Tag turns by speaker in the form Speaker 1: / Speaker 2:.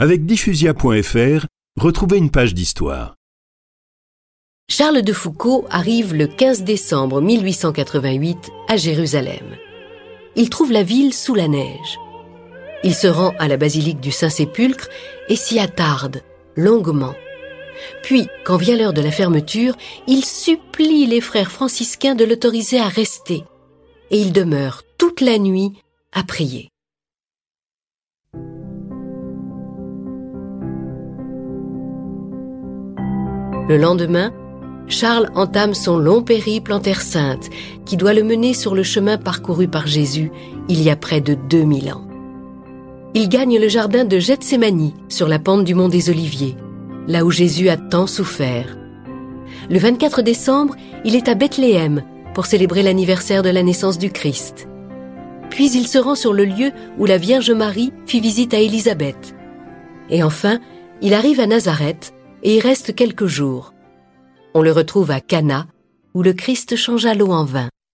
Speaker 1: Avec diffusia.fr, retrouvez une page d'histoire.
Speaker 2: Charles de Foucault arrive le 15 décembre 1888 à Jérusalem. Il trouve la ville sous la neige. Il se rend à la basilique du Saint-Sépulcre et s'y attarde longuement. Puis, quand vient l'heure de la fermeture, il supplie les frères franciscains de l'autoriser à rester. Et il demeure toute la nuit à prier. Le lendemain, Charles entame son long périple en Terre Sainte, qui doit le mener sur le chemin parcouru par Jésus il y a près de 2000 ans. Il gagne le jardin de Gethsemane sur la pente du mont des Oliviers, là où Jésus a tant souffert. Le 24 décembre, il est à Bethléem pour célébrer l'anniversaire de la naissance du Christ. Puis il se rend sur le lieu où la Vierge Marie fit visite à Élisabeth. Et enfin, il arrive à Nazareth et y reste quelques jours. On le retrouve à Cana, où le Christ changea l'eau en vin.